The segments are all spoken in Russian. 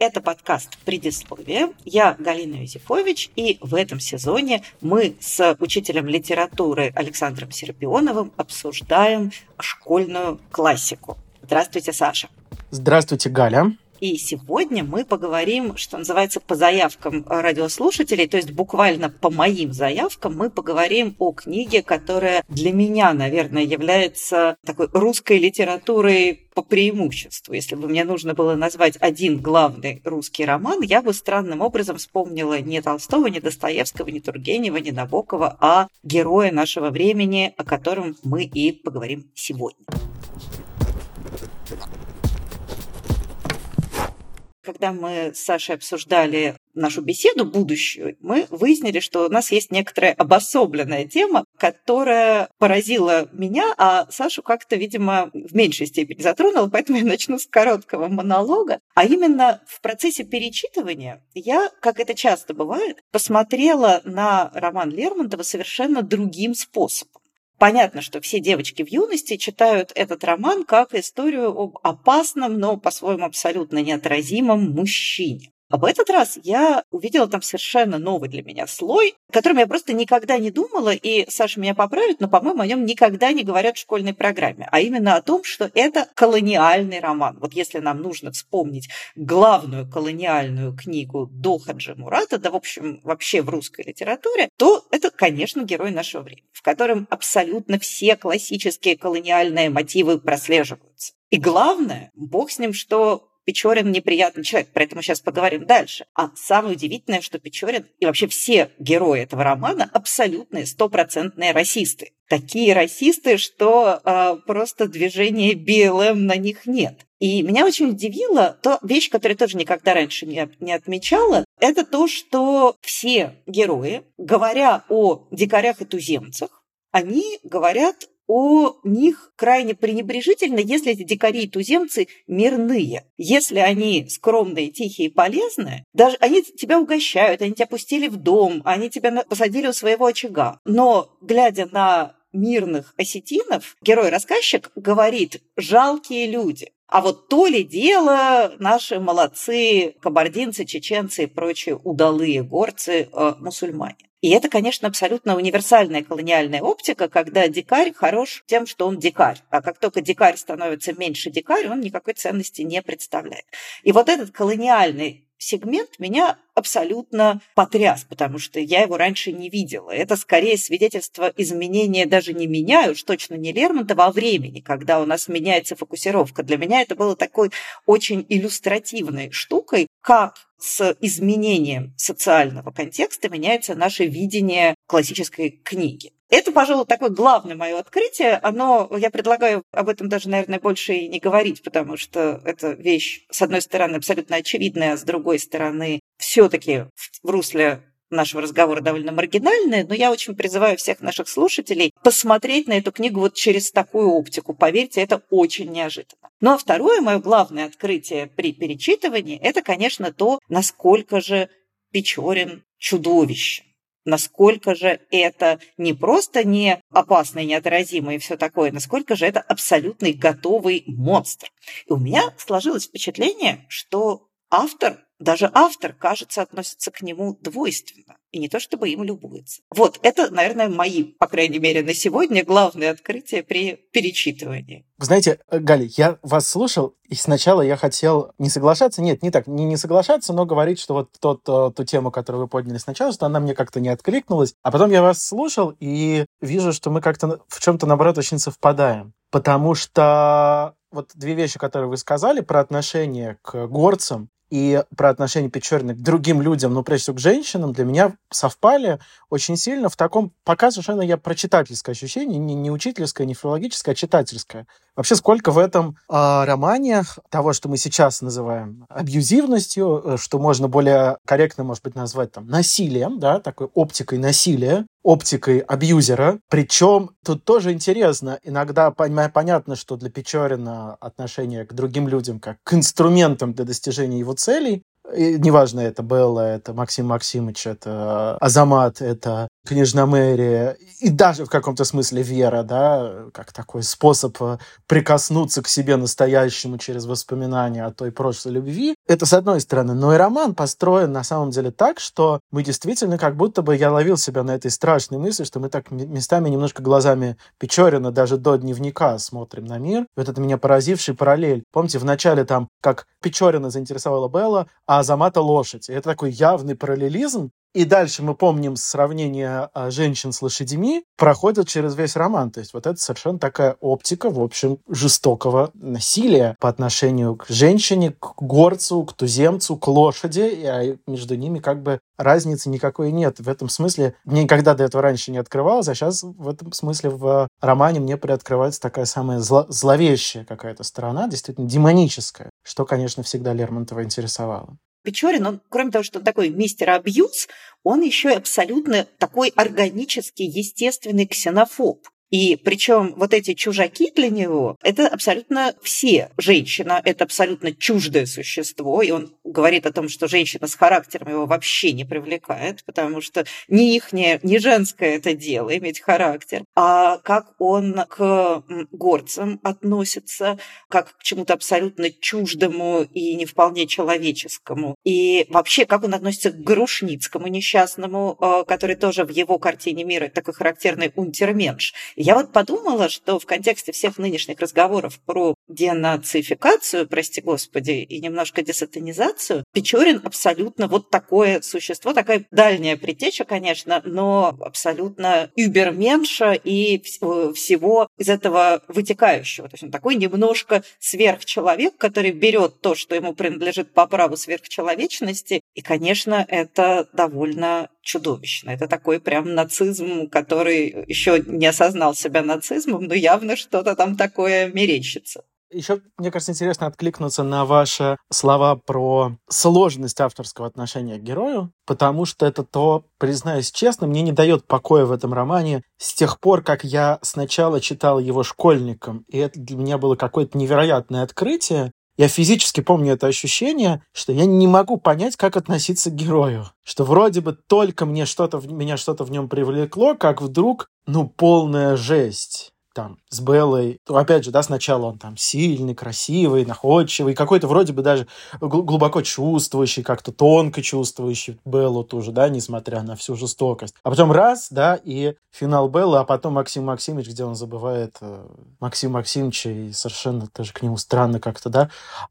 Это подкаст «Предисловие». Я Галина Юзефович, и в этом сезоне мы с учителем литературы Александром Серпионовым обсуждаем школьную классику. Здравствуйте, Саша. Здравствуйте, Галя. И сегодня мы поговорим, что называется, по заявкам радиослушателей, то есть буквально по моим заявкам мы поговорим о книге, которая для меня, наверное, является такой русской литературой по преимуществу. Если бы мне нужно было назвать один главный русский роман, я бы странным образом вспомнила не Толстого, не Достоевского, не Тургенева, не Набокова, а героя нашего времени, о котором мы и поговорим сегодня. Когда мы с Сашей обсуждали нашу беседу будущую, мы выяснили, что у нас есть некоторая обособленная тема, которая поразила меня, а Сашу как-то, видимо, в меньшей степени затронула, поэтому я начну с короткого монолога. А именно в процессе перечитывания я, как это часто бывает, посмотрела на роман Лермонтова совершенно другим способом. Понятно, что все девочки в юности читают этот роман как историю об опасном, но по-своему абсолютно неотразимом мужчине. А в этот раз я увидела там совершенно новый для меня слой, о котором я просто никогда не думала, и Саша меня поправит, но, по-моему, о нем никогда не говорят в школьной программе, а именно о том, что это колониальный роман. Вот если нам нужно вспомнить главную колониальную книгу до Хаджи Мурата, да, в общем, вообще в русской литературе, то это, конечно, герой нашего времени, в котором абсолютно все классические колониальные мотивы прослеживаются. И главное, бог с ним, что Печорин неприятный человек, про это мы сейчас поговорим дальше. А самое удивительное, что Печорин и вообще все герои этого романа абсолютные, стопроцентные расисты. Такие расисты, что э, просто движения БЛМ на них нет. И меня очень удивило то вещь, которую я тоже никогда раньше не, не отмечала, это то, что все герои, говоря о дикарях и туземцах, они говорят о них крайне пренебрежительно, если эти дикари и туземцы мирные. Если они скромные, тихие и полезные, даже они тебя угощают, они тебя пустили в дом, они тебя посадили у своего очага. Но, глядя на мирных осетинов, герой-рассказчик говорит «жалкие люди». А вот то ли дело наши молодцы, кабардинцы, чеченцы и прочие удалые горцы, э, мусульмане. И это, конечно, абсолютно универсальная колониальная оптика, когда дикарь хорош тем, что он дикарь. А как только дикарь становится меньше дикарь, он никакой ценности не представляет. И вот этот колониальный сегмент меня абсолютно потряс, потому что я его раньше не видела. Это скорее свидетельство изменения даже не меня, уж точно не Лермонтова, а времени, когда у нас меняется фокусировка. Для меня это было такой очень иллюстративной штукой, как с изменением социального контекста меняется наше видение классической книги. Это, пожалуй, такое главное мое открытие. Оно, я предлагаю об этом даже, наверное, больше и не говорить, потому что это вещь, с одной стороны, абсолютно очевидная, а с другой стороны, все-таки в русле нашего разговора довольно маргинальная, но я очень призываю всех наших слушателей посмотреть на эту книгу вот через такую оптику. Поверьте, это очень неожиданно. Ну а второе мое главное открытие при перечитывании – это, конечно, то, насколько же Печорин чудовище насколько же это не просто не опасно и неотразимо и все такое, насколько же это абсолютный готовый монстр. И у меня сложилось впечатление, что автор даже автор, кажется, относится к нему двойственно. И не то, чтобы им любуется. Вот, это, наверное, мои, по крайней мере, на сегодня главные открытия при перечитывании. Знаете, Галя, я вас слушал, и сначала я хотел не соглашаться, нет, не так, не, не соглашаться, но говорить, что вот тот, э, ту тему, которую вы подняли сначала, что она мне как-то не откликнулась. А потом я вас слушал и вижу, что мы как-то в чем-то, наоборот, очень совпадаем. Потому что вот две вещи, которые вы сказали про отношение к горцам и про отношение Печорина к другим людям, ну, прежде всего, к женщинам, для меня совпали очень сильно в таком, пока совершенно я про читательское ощущение, не, не учительское, не филологическое, а читательское. Вообще, сколько в этом э, романе того, что мы сейчас называем абьюзивностью, э, что можно более корректно, может быть, назвать там насилием, да, такой оптикой насилия, оптикой абьюзера. Причем тут тоже интересно, иногда понятно, что для Печорина отношение к другим людям как к инструментам для достижения его целей, и неважно, это Белла, это Максим Максимович, это Азамат, это княжна Мэри, и даже в каком-то смысле Вера, да, как такой способ э, прикоснуться к себе настоящему через воспоминания о той прошлой любви. Это с одной стороны. Но и роман построен на самом деле так, что мы действительно как будто бы я ловил себя на этой страшной мысли, что мы так местами немножко глазами Печорина даже до дневника смотрим на мир. Вот это меня поразивший параллель. Помните, в начале там, как Печорина заинтересовала Белла, а Азамата лошадь. И это такой явный параллелизм, и дальше мы помним сравнение а, женщин с лошадьми, проходят через весь роман. То есть вот это совершенно такая оптика, в общем, жестокого насилия по отношению к женщине, к горцу, к туземцу, к лошади, а между ними как бы разницы никакой нет. В этом смысле мне никогда до этого раньше не открывалось, а сейчас в этом смысле в романе мне приоткрывается такая самая зло зловещая какая-то сторона, действительно демоническая, что, конечно, всегда Лермонтова интересовало. Печорин, он, кроме того, что он такой мистер абьюз, он еще и абсолютно такой органический, естественный ксенофоб. И причем вот эти чужаки для него – это абсолютно все. Женщина – это абсолютно чуждое существо, и он говорит о том, что женщина с характером его вообще не привлекает, потому что не их, не, женское это дело, иметь характер. А как он к горцам относится, как к чему-то абсолютно чуждому и не вполне человеческому. И вообще, как он относится к Грушницкому несчастному, э, который тоже в его картине мира такой характерный унтерменш. Я вот подумала, что в контексте всех нынешних разговоров про денацификацию, прости господи, и немножко десатанизацию, Печорин абсолютно вот такое существо, такая дальняя предтеча, конечно, но абсолютно überменша и всего из этого вытекающего. То есть он такой немножко сверхчеловек, который берет то, что ему принадлежит по праву сверхчеловечности, и, конечно, это довольно чудовищно. Это такой прям нацизм, который еще не осознал себя нацизмом, но явно что-то там такое мерещится. Еще, мне кажется, интересно откликнуться на ваши слова про сложность авторского отношения к герою, потому что это то, признаюсь честно, мне не дает покоя в этом романе с тех пор, как я сначала читал его школьником, и это для меня было какое-то невероятное открытие, я физически помню это ощущение, что я не могу понять, как относиться к герою. Что вроде бы только мне что-то, меня что-то в нем привлекло, как вдруг, ну, полная жесть там с Беллой, то опять же, да, сначала он там сильный, красивый, находчивый, какой-то вроде бы даже глубоко чувствующий, как-то тонко чувствующий Беллу тоже, да, несмотря на всю жестокость. А потом раз, да, и финал Беллы, а потом Максим Максимович, где он забывает э, Максим Максимовича, и совершенно тоже к нему странно как-то, да.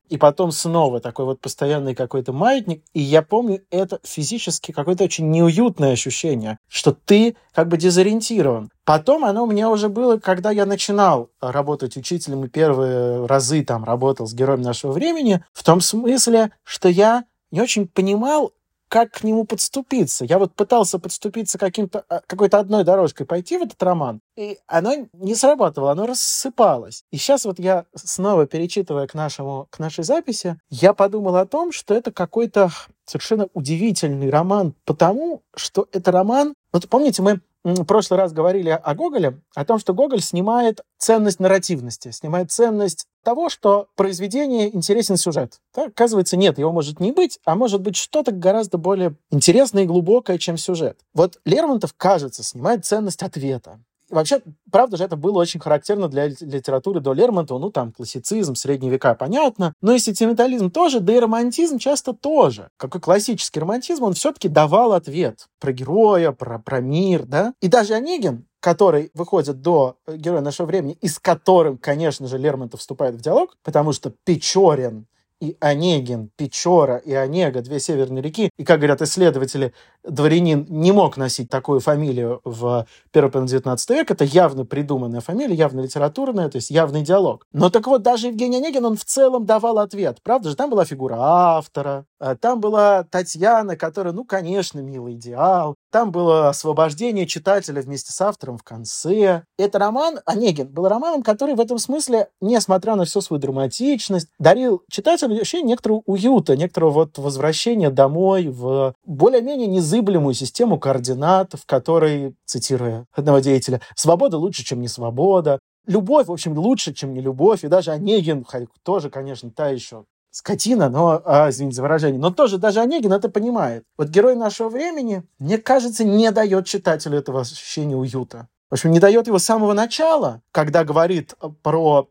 И потом снова такой вот постоянный какой-то маятник, и я помню это физически какое-то очень неуютное ощущение, что ты как бы дезориентирован. Потом оно у меня уже было, когда я начинал работать учителем и первые разы там работал с героем нашего времени, в том смысле, что я не очень понимал, как к нему подступиться. Я вот пытался подступиться каким-то, а, какой-то одной дорожкой пойти в этот роман, и оно не срабатывало, оно рассыпалось. И сейчас вот я снова перечитывая к, нашему, к нашей записи, я подумал о том, что это какой-то совершенно удивительный роман, потому что это роман... Вот помните, мы в прошлый раз говорили о Гоголе, о том, что Гоголь снимает ценность нарративности, снимает ценность того, что произведение интересен сюжет. Так, оказывается, нет, его может не быть, а может быть что-то гораздо более интересное и глубокое, чем сюжет. Вот Лермонтов, кажется, снимает ценность ответа. Вообще, правда же, это было очень характерно для литературы до Лермонтова. Ну, там, классицизм, средние века, понятно. Но и сентиментализм тоже, да и романтизм часто тоже. Какой классический романтизм, он все-таки давал ответ про героя, про, про мир, да. И даже Онегин, который выходит до героя нашего времени, и с которым, конечно же, Лермонтов вступает в диалог, потому что Печорин и Онегин, Печора и Онега, две северные реки. И, как говорят исследователи, дворянин не мог носить такую фамилию в первой половине 19 века. Это явно придуманная фамилия, явно литературная, то есть явный диалог. Но так вот, даже Евгений Онегин, он в целом давал ответ. Правда же, там была фигура автора, а там была Татьяна, которая, ну, конечно, милый идеал. Там было освобождение читателя вместе с автором в конце. Это роман, Онегин, был романом, который в этом смысле, несмотря на всю свою драматичность, дарил читателю ощущение некоторого уюта, некоторого вот возвращения домой в более-менее незыблемую систему координат, в которой, цитируя одного деятеля, «свобода лучше, чем не свобода», любовь, в общем, лучше, чем не любовь. И даже Онегин, тоже, конечно, та еще скотина, но, а, извините за выражение, но тоже даже Онегин это понимает. Вот герой нашего времени, мне кажется, не дает читателю этого ощущения уюта. В общем, не дает его с самого начала, когда говорит про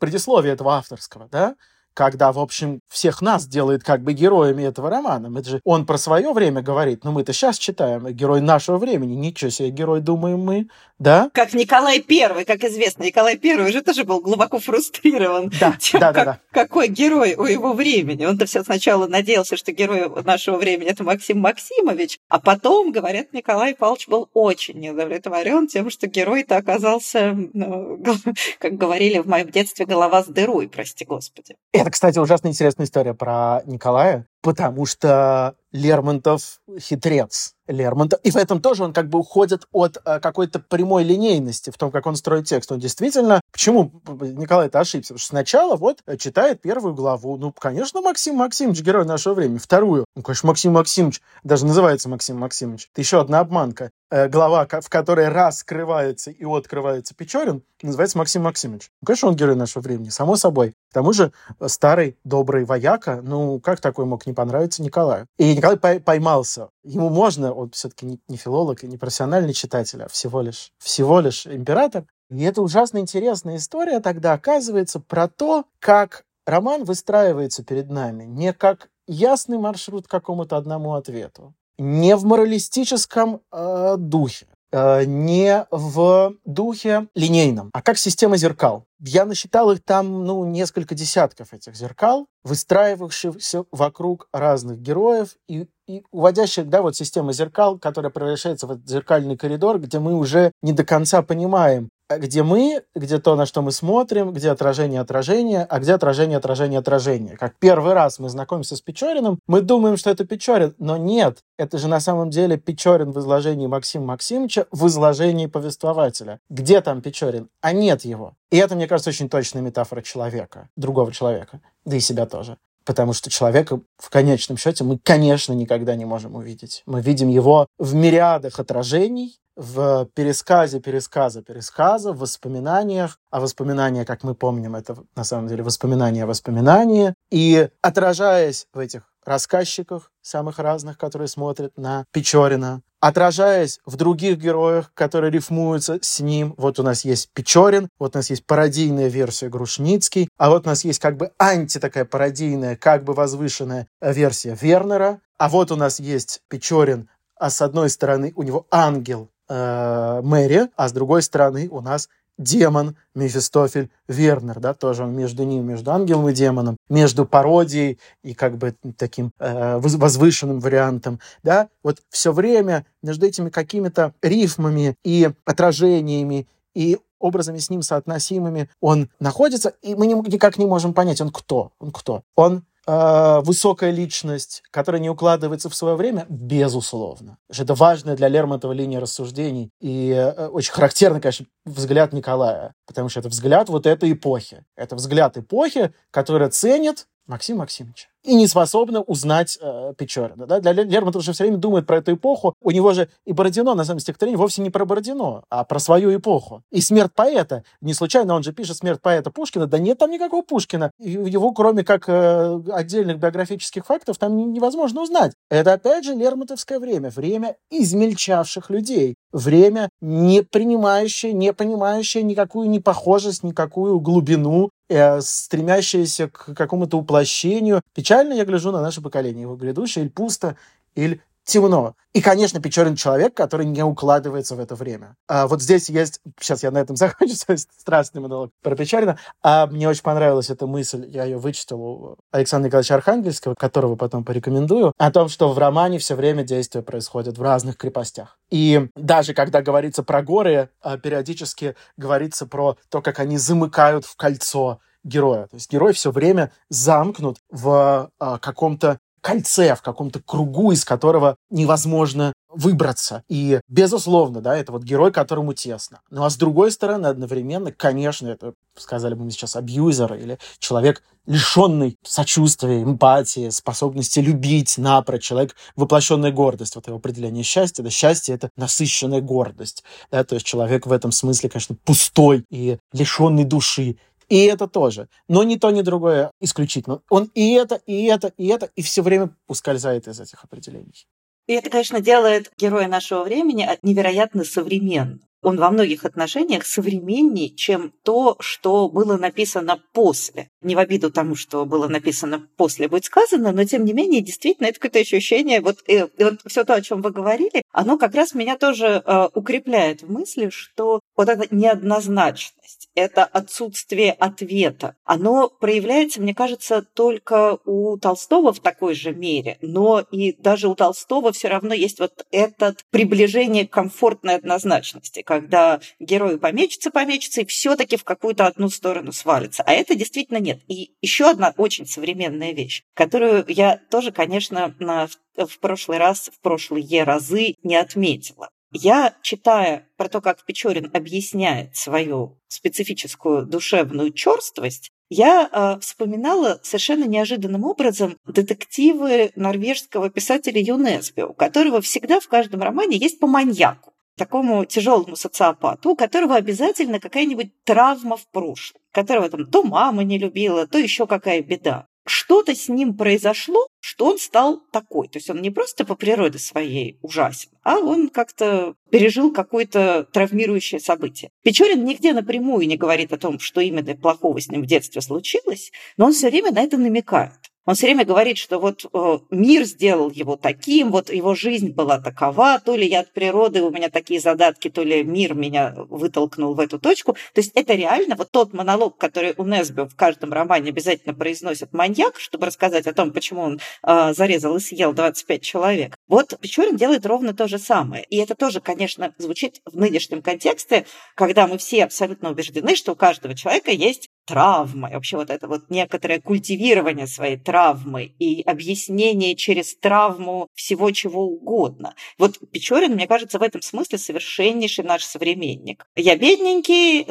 предисловие этого авторского, да, когда, в общем, всех нас делает как бы героями этого романа. Это же он про свое время говорит, но мы-то сейчас читаем, герой нашего времени. Ничего себе, герой, думаем мы, да? Как Николай Первый, как известно. Николай Первый уже тоже был глубоко фрустрирован да, тем, да, как, да, да. какой герой у его времени. Он-то все сначала надеялся, что герой нашего времени это Максим Максимович, а потом, говорят, Николай Павлович был очень неудовлетворен тем, что герой-то оказался, ну, как говорили в моем детстве, голова с дырой, прости господи. Это, кстати, ужасно интересная история про Николая, потому что Лермонтов хитрец. Лермонтов. И в этом тоже он как бы уходит от э, какой-то прямой линейности в том, как он строит текст. Он действительно... Почему Николай-то ошибся? Потому что сначала вот э, читает первую главу. Ну, конечно, Максим Максимович, герой нашего времени. Вторую. Ну, конечно, Максим Максимович. Даже называется Максим Максимович. Это еще одна обманка. Э, глава, в которой раскрывается и открывается Печорин, называется Максим Максимович. Ну, конечно, он герой нашего времени, само собой. К тому же старый добрый вояка, ну, как такой мог не понравиться Николаю? И Николай поймался. Ему можно, он все-таки не, не филолог и не профессиональный читатель, а всего лишь, всего лишь император. И это ужасно интересная история тогда оказывается про то, как роман выстраивается перед нами не как ясный маршрут к какому-то одному ответу, не в моралистическом э, духе, не в духе линейном, а как система зеркал. Я насчитал их там, ну, несколько десятков этих зеркал, выстраивавшихся вокруг разных героев и, и уводящих, да, вот система зеркал, которая превращается в этот зеркальный коридор, где мы уже не до конца понимаем, где мы, где то, на что мы смотрим, где отражение отражения, а где отражение отражения отражения. Как первый раз мы знакомимся с Печориным, мы думаем, что это Печорин, но нет, это же на самом деле Печорин в изложении Максима Максимовича в изложении повествователя. Где там Печорин? А нет его. И это, мне кажется, очень точная метафора человека, другого человека, да и себя тоже. Потому что человека в конечном счете мы, конечно, никогда не можем увидеть. Мы видим его в мириадах отражений, в пересказе пересказа пересказа, в воспоминаниях, а воспоминания, как мы помним, это на самом деле воспоминания о воспоминании, и отражаясь в этих рассказчиках самых разных, которые смотрят на Печорина, отражаясь в других героях, которые рифмуются с ним. Вот у нас есть Печорин, вот у нас есть пародийная версия Грушницкий, а вот у нас есть как бы анти такая пародийная, как бы возвышенная версия Вернера, а вот у нас есть Печорин, а с одной стороны у него ангел э, Мэри, а с другой стороны у нас демон Мефистофель Вернер, да, тоже он между ним, между ангелом и демоном, между пародией и как бы таким э, возвышенным вариантом, да, вот все время между этими какими-то рифмами и отражениями и образами с ним соотносимыми он находится, и мы никак не можем понять, он кто, он кто. Он э, высокая личность, которая не укладывается в свое время, безусловно. Это важная для Лермонтова линия рассуждений. И э, очень характерный, конечно, взгляд Николая, потому что это взгляд вот этой эпохи. Это взгляд эпохи, которая ценит Максим Максимович и не способна узнать э, Печорина. Да? Для Лермонтова же все время думает про эту эпоху. У него же и Бородино, на самом деле, стихотворение вовсе не про Бородино, а про свою эпоху. И смерть поэта. Не случайно он же пишет смерть поэта Пушкина. Да нет там никакого Пушкина. Его, кроме как э, отдельных биографических фактов, там невозможно узнать. Это, опять же, Лермонтовское время. Время измельчавших людей. Время, не принимающее, не понимающее никакую непохожесть, никакую глубину, э, стремящееся к какому-то уплощению. Печально я гляжу на наше поколение, его грядущее, или пусто, или темно. И, конечно, Печорин человек, который не укладывается в это время. А вот здесь есть... Сейчас я на этом закончу свой страстный монолог про Печорина. А мне очень понравилась эта мысль, я ее вычитал у Александра Николаевича Архангельского, которого потом порекомендую, о том, что в романе все время действия происходят в разных крепостях. И даже когда говорится про горы, а, периодически говорится про то, как они замыкают в кольцо героя. То есть герой все время замкнут в э, каком-то кольце, в каком-то кругу, из которого невозможно выбраться. И, безусловно, да, это вот герой, которому тесно. Ну, а с другой стороны, одновременно, конечно, это, сказали бы мы сейчас, абьюзер или человек, лишенный сочувствия, эмпатии, способности любить напрочь, человек, воплощенная гордость. Вот его определение счастья. Да, счастье — это насыщенная гордость. Да, то есть человек в этом смысле, конечно, пустой и лишенный души. И это тоже. Но ни то, ни другое исключительно. Он и это, и это, и это, и все время ускользает из этих определений. И это, конечно, делает героя нашего времени невероятно современным он во многих отношениях современнее, чем то, что было написано после. Не в обиду тому, что было написано после будет сказано, но тем не менее, действительно, это какое-то ощущение, вот, и, и вот все то, о чем вы говорили, оно как раз меня тоже э, укрепляет в мысли, что вот эта неоднозначность, это отсутствие ответа, оно проявляется, мне кажется, только у Толстого в такой же мере, но и даже у Толстого все равно есть вот это приближение к комфортной однозначности, когда герой помечется, помечется и все-таки в какую-то одну сторону свалится. А это действительно нет. И еще одна очень современная вещь, которую я тоже, конечно, на, в прошлый раз, в прошлые разы не отметила. Я, читая про то, как Печорин объясняет свою специфическую душевную черствость, я э, вспоминала совершенно неожиданным образом детективы норвежского писателя ЮНЕСБИ, у которого всегда в каждом романе есть по маньяку такому тяжелому социопату, у которого обязательно какая-нибудь травма в прошлом, которого там то мама не любила, то еще какая беда. Что-то с ним произошло, что он стал такой. То есть он не просто по природе своей ужасен, а он как-то пережил какое-то травмирующее событие. Печорин нигде напрямую не говорит о том, что именно плохого с ним в детстве случилось, но он все время на это намекает. Он все время говорит, что вот э, мир сделал его таким, вот его жизнь была такова, то ли я от природы, у меня такие задатки, то ли мир меня вытолкнул в эту точку. То есть это реально вот тот монолог, который у Несбе в каждом романе обязательно произносит маньяк, чтобы рассказать о том, почему он э, зарезал и съел 25 человек. Вот Печорин делает ровно то же самое. И это тоже, конечно, звучит в нынешнем контексте, когда мы все абсолютно убеждены, что у каждого человека есть травма, и вообще вот это вот некоторое культивирование своей травмы и объяснение через травму всего чего угодно. Вот Печорин, мне кажется, в этом смысле совершеннейший наш современник. Я бедненький,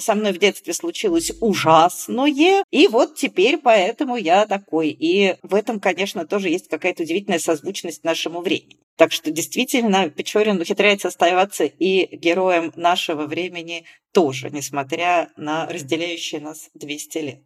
со мной в детстве случилось ужасное, и вот теперь поэтому я такой. И в этом, конечно, тоже есть какая-то удивительная созвучность нашему времени. Так что действительно Печорин ухитряется оставаться и героем нашего времени тоже, несмотря на разделяющие нас 200 лет.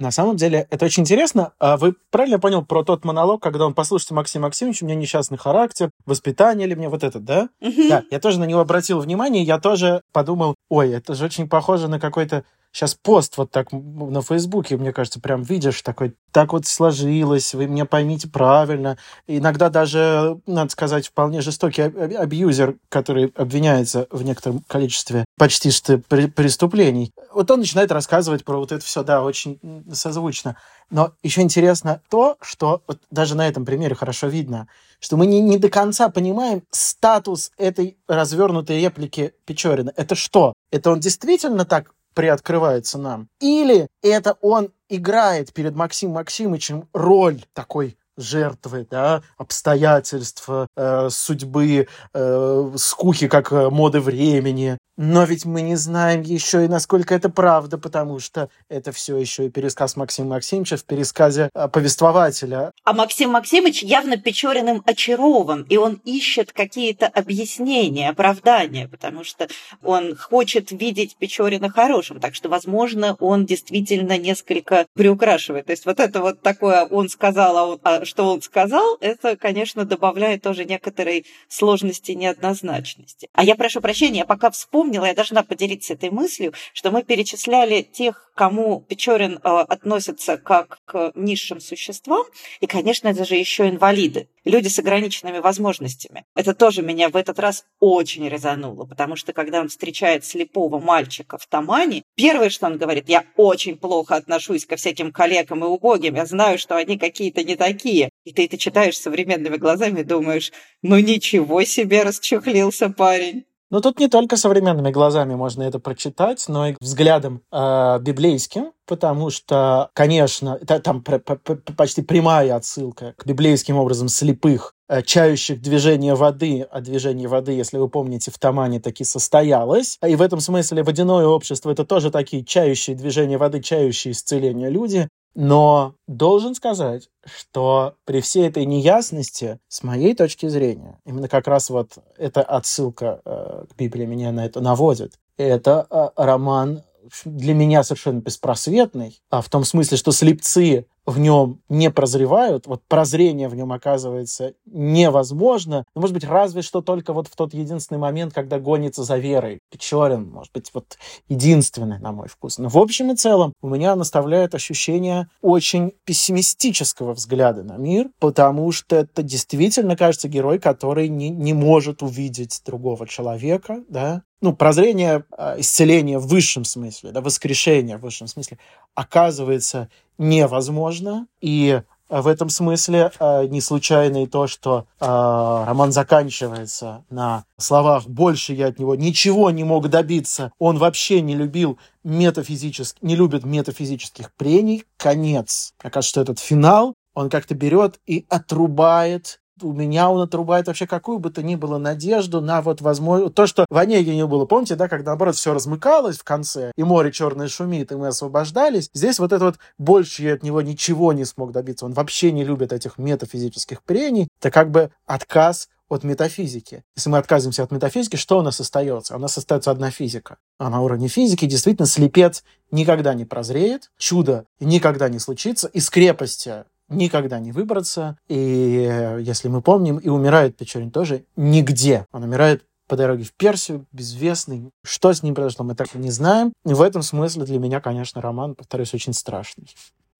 На самом деле, это очень интересно. А вы правильно понял про тот монолог, когда он, послушайте, Максим Максимович, у меня несчастный характер, воспитание или мне вот этот, да? Угу. Да, я тоже на него обратил внимание, я тоже подумал, ой, это же очень похоже на какой-то сейчас пост вот так на Фейсбуке, мне кажется, прям видишь такой, так вот сложилось, вы меня поймите правильно. Иногда даже, надо сказать, вполне жестокий абьюзер, который обвиняется в некотором количестве почти что преступлений. Вот он начинает рассказывать про вот это все, да, очень созвучно. Но еще интересно то, что вот даже на этом примере хорошо видно, что мы не, не до конца понимаем статус этой развернутой реплики Печорина. Это что? Это он действительно так приоткрывается нам. Или это он играет перед Максимом Максимовичем роль такой жертвы, да, обстоятельств, э, судьбы, э, скуки, как э, моды времени. Но ведь мы не знаем еще и насколько это правда, потому что это все еще и пересказ Максима Максимовича в пересказе повествователя. А Максим Максимович явно Печориным очарован, и он ищет какие-то объяснения, оправдания, потому что он хочет видеть Печорина хорошим, так что, возможно, он действительно несколько приукрашивает. То есть вот это вот такое, он сказал, а, то, что он сказал, это, конечно, добавляет тоже некоторой сложности и неоднозначности. А я прошу прощения, я пока вспомнила, я должна поделиться этой мыслью, что мы перечисляли тех, кому Печорин э, относится как к низшим существам, и, конечно, это же еще инвалиды, люди с ограниченными возможностями. Это тоже меня в этот раз очень резануло, потому что когда он встречает слепого мальчика в Тамане, первое, что он говорит, я очень плохо отношусь ко всяким коллегам и убогим, я знаю, что они какие-то не такие. И ты это читаешь современными глазами думаешь, ну ничего себе расчехлился парень. Но тут не только современными глазами можно это прочитать, но и взглядом э, библейским, потому что, конечно, это, там почти прямая отсылка к библейским образом слепых, чающих движение воды, а движение воды, если вы помните, в Тамане таки состоялось. И в этом смысле водяное общество — это тоже такие чающие движения воды, чающие исцеления люди. Но должен сказать, что при всей этой неясности, с моей точки зрения, именно как раз вот эта отсылка э, к Библии меня на это наводит, это э, роман для меня совершенно беспросветный, а в том смысле, что слепцы в нем не прозревают, вот прозрение в нем оказывается невозможно, ну, может быть, разве что только вот в тот единственный момент, когда гонится за верой. Печорин, может быть, вот единственный, на мой вкус. Но в общем и целом у меня наставляет ощущение очень пессимистического взгляда на мир, потому что это действительно, кажется, герой, который не, не может увидеть другого человека, да, ну, прозрение, а, исцеление в высшем смысле, да, воскрешение в высшем смысле оказывается невозможно. И в этом смысле э, не случайно и то, что э, роман заканчивается на словах «больше я от него ничего не мог добиться». Он вообще не любил метафизических, не любит метафизических прений. Конец. Мне кажется, что этот финал, он как-то берет и отрубает у меня он отрубает вообще какую бы то ни было надежду на вот возможно... То, что в Онегине было, помните, да, когда, наоборот, все размыкалось в конце, и море черное шумит, и мы освобождались. Здесь вот это вот больше я от него ничего не смог добиться. Он вообще не любит этих метафизических прений. Это как бы отказ от метафизики. Если мы отказываемся от метафизики, что у нас остается? У нас остается одна физика. А на уровне физики действительно слепец никогда не прозреет, чудо никогда не случится, из крепости никогда не выбраться. И э, если мы помним, и умирает Печорин тоже нигде. Он умирает по дороге в Персию, безвестный. Что с ним произошло, мы так и не знаем. И в этом смысле для меня, конечно, роман, повторюсь, очень страшный.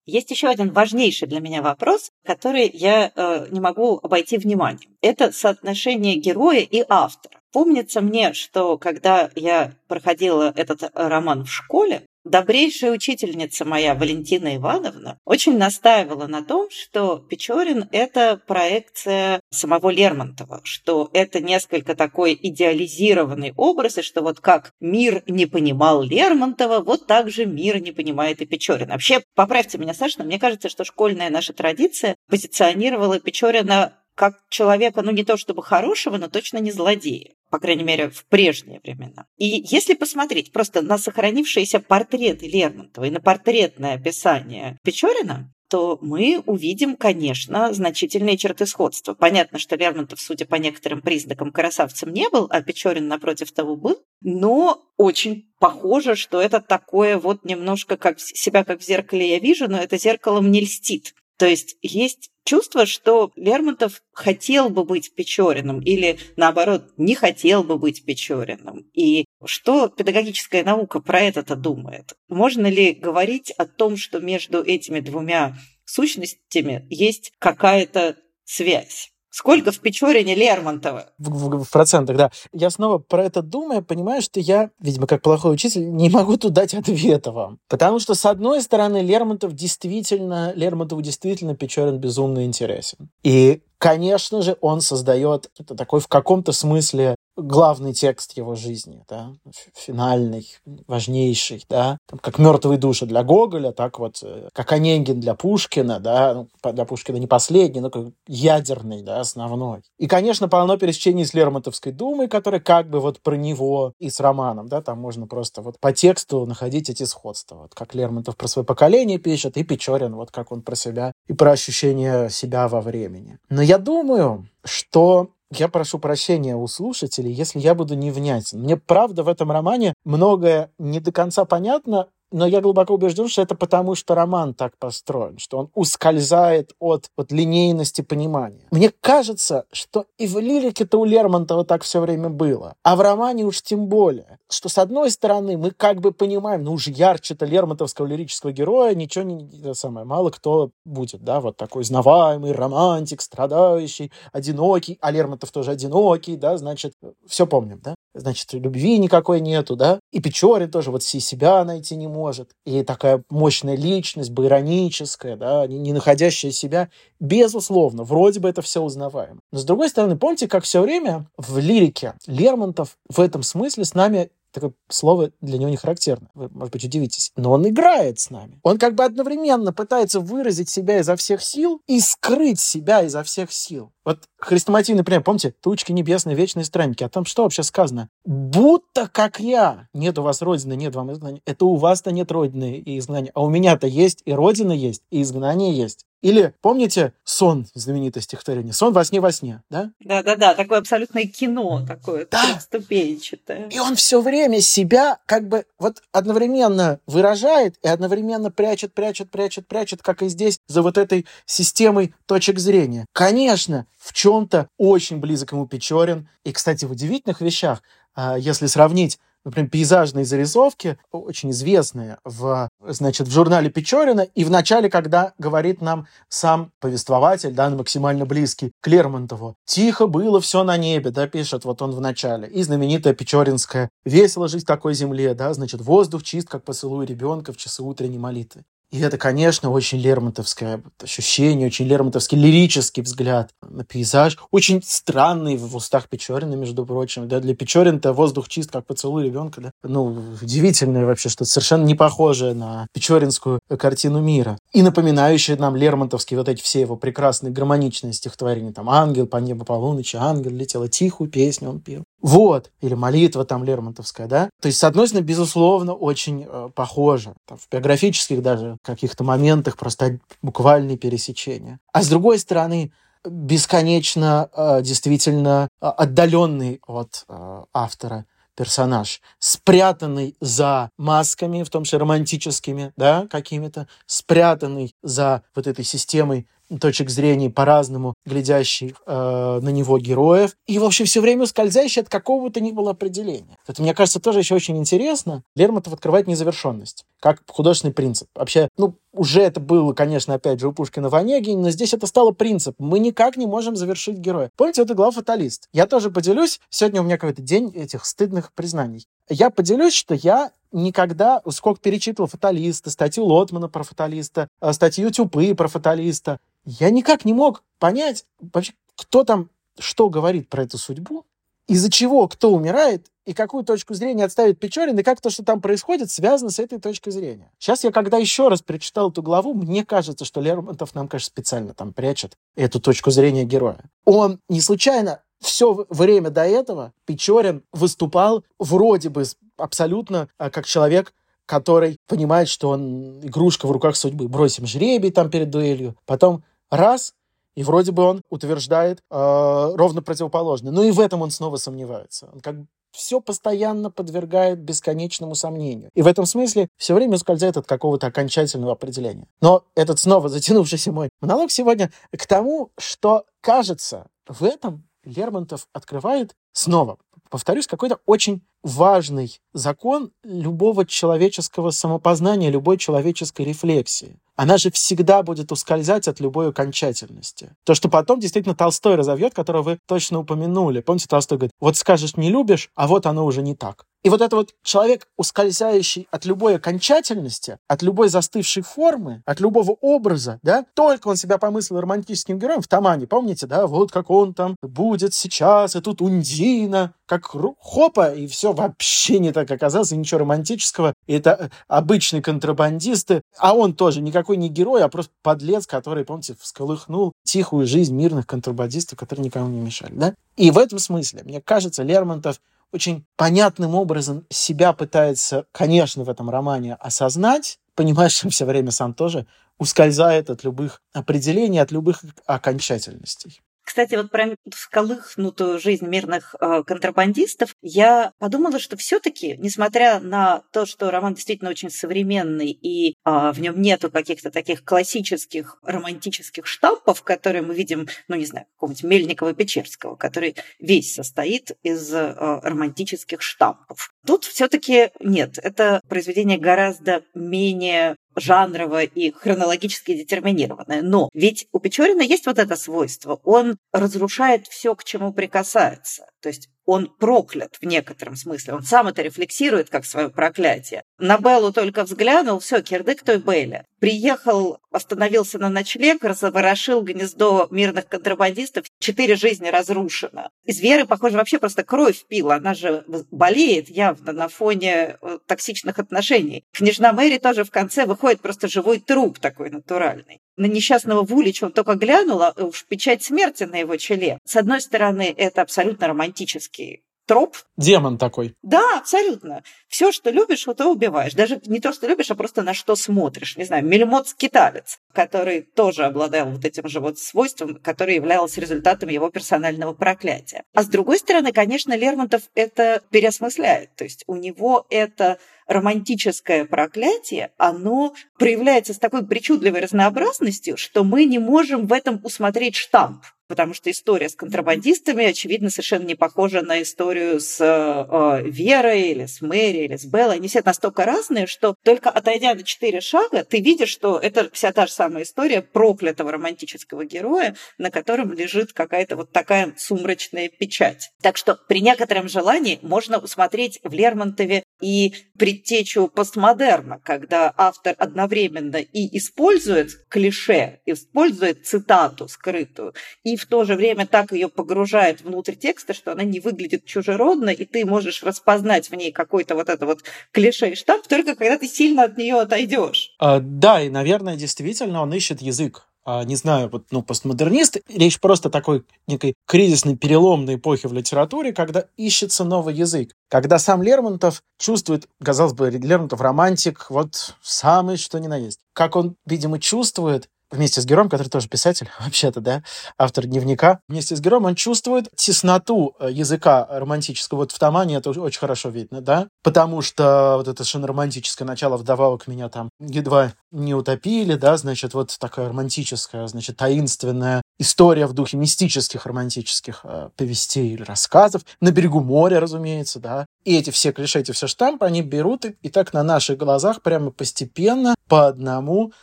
Есть еще один важнейший для меня вопрос, который я э, не могу обойти вниманием. Это соотношение героя и автора. Помнится мне, что когда я проходила этот роман в школе, Добрейшая учительница моя, Валентина Ивановна, очень настаивала на том, что Печорин – это проекция самого Лермонтова, что это несколько такой идеализированный образ, и что вот как мир не понимал Лермонтова, вот так же мир не понимает и Печорин. Вообще, поправьте меня, Саша, но мне кажется, что школьная наша традиция позиционировала Печорина как человека, ну не то чтобы хорошего, но точно не злодея, по крайней мере, в прежние времена. И если посмотреть просто на сохранившиеся портреты Лермонтова и на портретное описание Печорина, то мы увидим, конечно, значительные черты сходства. Понятно, что Лермонтов, судя по некоторым признакам, красавцем не был, а Печорин, напротив того, был, но очень похоже, что это такое вот немножко как себя как в зеркале я вижу, но это зеркало мне льстит. То есть есть чувство, что Лермонтов хотел бы быть Печориным или, наоборот, не хотел бы быть Печориным. И что педагогическая наука про это-то думает? Можно ли говорить о том, что между этими двумя сущностями есть какая-то связь? Сколько в Печорине Лермонтова? В, в, в процентах, да. Я снова про это думаю, понимаю, что я, видимо, как плохой учитель, не могу тут дать ответа вам. Потому что, с одной стороны, Лермонтов действительно, Лермонтову действительно Печорин безумно интересен. И конечно же, он создает это такой в каком-то смысле главный текст его жизни, да, финальный, важнейший, да, там, как «Мертвые души» для Гоголя, так вот, э, как «Онегин» для Пушкина, да, ну, для Пушкина не последний, но как ядерный, да, основной. И, конечно, полно пересечений с Лермонтовской думой, которая как бы вот про него и с романом, да, там можно просто вот по тексту находить эти сходства, вот как Лермонтов про свое поколение пишет, и Печорин, вот как он про себя и про ощущение себя во времени. Но я думаю, что я прошу прощения у слушателей, если я буду невнятен. Мне правда в этом романе многое не до конца понятно, но я глубоко убежден, что это потому, что роман так построен, что он ускользает от, от линейности понимания. Мне кажется, что и в лирике-то у Лермонтова так все время было, а в романе уж тем более, что с одной стороны мы как бы понимаем, ну уж ярче-то лермонтовского лирического героя ничего не, это самое, мало кто будет, да, вот такой знаваемый романтик, страдающий, одинокий, а Лермонтов тоже одинокий, да, значит, все помним, да? Значит, любви никакой нету, да? И Печорин тоже вот себя найти не может. И такая мощная личность, байроническая, да, не находящая себя. Безусловно, вроде бы это все узнаваемо. Но с другой стороны, помните, как все время в лирике Лермонтов в этом смысле с нами такое слово для него не характерно. Вы, может быть, удивитесь. Но он играет с нами. Он как бы одновременно пытается выразить себя изо всех сил и скрыть себя изо всех сил. Вот хрестомативный пример, помните, тучки небесные, вечные странники. А там что вообще сказано? Будто как я. Нет у вас родины, нет вам изгнания. Это у вас-то нет родины и изгнания. А у меня-то есть и родина есть, и изгнание есть. Или помните сон, знаменитое стихотворение? Сон во сне во сне, да? Да-да-да, такое абсолютное кино, такое да. ступенчатое. И он все время себя как бы вот одновременно выражает и одновременно прячет, прячет, прячет, прячет, как и здесь, за вот этой системой точек зрения. Конечно, в чем-то очень близок ему Печорин. И, кстати, в удивительных вещах, а, если сравнить например, пейзажные зарисовки, очень известные в, значит, в журнале Печорина, и в начале, когда говорит нам сам повествователь, да, максимально близкий к Лермонтову, «Тихо было все на небе», да, пишет вот он в начале, и знаменитая Печоринская «Весело жить в такой земле», да, значит, «Воздух чист, как поцелуй ребенка в часы утренней молитвы». И это, конечно, очень лермонтовское ощущение, очень лермонтовский лирический взгляд на пейзаж. Очень странный в устах Печорина, между прочим. Да, для Печорина-то воздух чист, как поцелуй ребенка. Да? Ну, удивительное вообще, что совершенно не похожее на печоринскую картину мира. И напоминающее нам лермонтовские вот эти все его прекрасные гармоничные стихотворения. Там «Ангел по небу полуночи», «Ангел летела», тихую песню он пел. Вот, или молитва там Лермонтовская, да? То есть, с одной стороны, безусловно, очень э, похоже. Там, в биографических даже каких-то моментах просто буквальные пересечения. А с другой стороны, бесконечно э, действительно э, отдаленный от э, автора персонаж, спрятанный за масками, в том числе романтическими, да, какими-то, спрятанный за вот этой системой точек зрения по-разному глядящий э, на него героев, и, в общем, все время ускользающий от какого-то ни было определения. Это, мне кажется, тоже еще очень интересно. Лермонтов открывает незавершенность, как художественный принцип. Вообще, ну, уже это было, конечно, опять же, у Пушкина в Онеге, но здесь это стало принципом. Мы никак не можем завершить героя. Помните, это глава «Фаталист». Я тоже поделюсь. Сегодня у меня какой-то день этих стыдных признаний. Я поделюсь, что я никогда, сколько перечитывал «Фаталиста», статью Лотмана про «Фаталиста», э, статью Тюпы про «Фаталиста», я никак не мог понять вообще, кто там что говорит про эту судьбу, из-за чего кто умирает, и какую точку зрения отставит Печорин, и как то, что там происходит, связано с этой точкой зрения. Сейчас я, когда еще раз перечитал эту главу, мне кажется, что Лермонтов нам, конечно, специально там прячет эту точку зрения героя. Он не случайно все время до этого Печорин выступал вроде бы абсолютно а, как человек, который понимает, что он игрушка в руках судьбы. Бросим жребий там перед дуэлью. Потом раз, и вроде бы он утверждает э, ровно противоположное. Но и в этом он снова сомневается. Он как все постоянно подвергает бесконечному сомнению. И в этом смысле все время ускользает от какого-то окончательного определения. Но этот снова затянувшийся мой монолог сегодня к тому, что кажется, в этом Лермонтов открывает снова, повторюсь, какой-то очень важный закон любого человеческого самопознания, любой человеческой рефлексии. Она же всегда будет ускользать от любой окончательности. То, что потом действительно Толстой разовьет, которого вы точно упомянули. Помните, Толстой говорит, вот скажешь не любишь, а вот оно уже не так. И вот это вот человек, ускользающий от любой окончательности, от любой застывшей формы, от любого образа, да, только он себя помыслил романтическим героем в Тамане, помните, да, вот как он там будет сейчас, и тут Ундина, как хопа, и все вообще не так оказалось, и ничего романтического. Это э, обычные контрабандисты, а он тоже никакой не герой, а просто подлец, который, помните, всколыхнул тихую жизнь мирных контрабандистов, которые никому не мешали, да? И в этом смысле, мне кажется, Лермонтов очень понятным образом себя пытается, конечно, в этом романе осознать, понимаешь, что все время сам тоже ускользает от любых определений, от любых окончательностей. Кстати, вот про всколыхнутую жизнь мирных э, контрабандистов я подумала, что все-таки, несмотря на то, что роман действительно очень современный и э, в нем нету каких-то таких классических романтических штампов, которые мы видим, ну не знаю, какого-нибудь Мельникова-Печерского, который весь состоит из э, романтических штампов. Тут все-таки нет, это произведение гораздо менее жанрово и хронологически детерминированное. Но ведь у Печорина есть вот это свойство. Он разрушает все, к чему прикасается. То есть он проклят в некотором смысле. Он сам это рефлексирует как свое проклятие. На Беллу только взглянул, все, кирдык той Белле. Приехал, остановился на ночлег, разворошил гнездо мирных контрабандистов. Четыре жизни разрушено. Из Веры, похоже, вообще просто кровь пила. Она же болеет явно на фоне э, токсичных отношений. Княжна Мэри тоже в конце выходит просто живой труп такой натуральный на несчастного Вулича он только глянула, уж печать смерти на его челе. С одной стороны, это абсолютно романтический троп. Демон такой. Да, абсолютно. Все, что любишь, вот и убиваешь. Даже не то, что любишь, а просто на что смотришь. Не знаю, мельмот-скиталец, который тоже обладал вот этим же вот свойством, которое являлось результатом его персонального проклятия. А с другой стороны, конечно, Лермонтов это переосмысляет. То есть у него это романтическое проклятие, оно проявляется с такой причудливой разнообразностью, что мы не можем в этом усмотреть штамп потому что история с контрабандистами, очевидно, совершенно не похожа на историю с э, Верой или с Мэри или с Беллой. Они все настолько разные, что только отойдя на четыре шага, ты видишь, что это вся та же самая история проклятого романтического героя, на котором лежит какая-то вот такая сумрачная печать. Так что при некотором желании можно усмотреть в Лермонтове и предтечу постмодерна, когда автор одновременно и использует клише, использует цитату скрытую, и в то же время так ее погружает внутрь текста, что она не выглядит чужеродно, и ты можешь распознать в ней какой-то вот это вот клише и штамп только когда ты сильно от нее отойдешь. А, да, и, наверное, действительно он ищет язык а, не знаю, вот, ну, постмодернист. Речь просто такой некой кризисной, переломной эпохи в литературе, когда ищется новый язык. Когда сам Лермонтов чувствует, казалось бы, Лермонтов романтик, вот самый что ни на есть. Как он, видимо, чувствует вместе с героем, который тоже писатель, вообще-то, да, автор дневника, вместе с героем он чувствует тесноту э, языка романтического. Вот в Тамане это очень хорошо видно, да, потому что вот это совершенно романтическое начало вдобавок меня там едва не утопили, да, значит, вот такая романтическая, значит, таинственная история в духе мистических романтических э, повестей или рассказов, на берегу моря, разумеется, да, и эти все клише, эти все штампы, они берут и, и так на наших глазах прямо постепенно по одному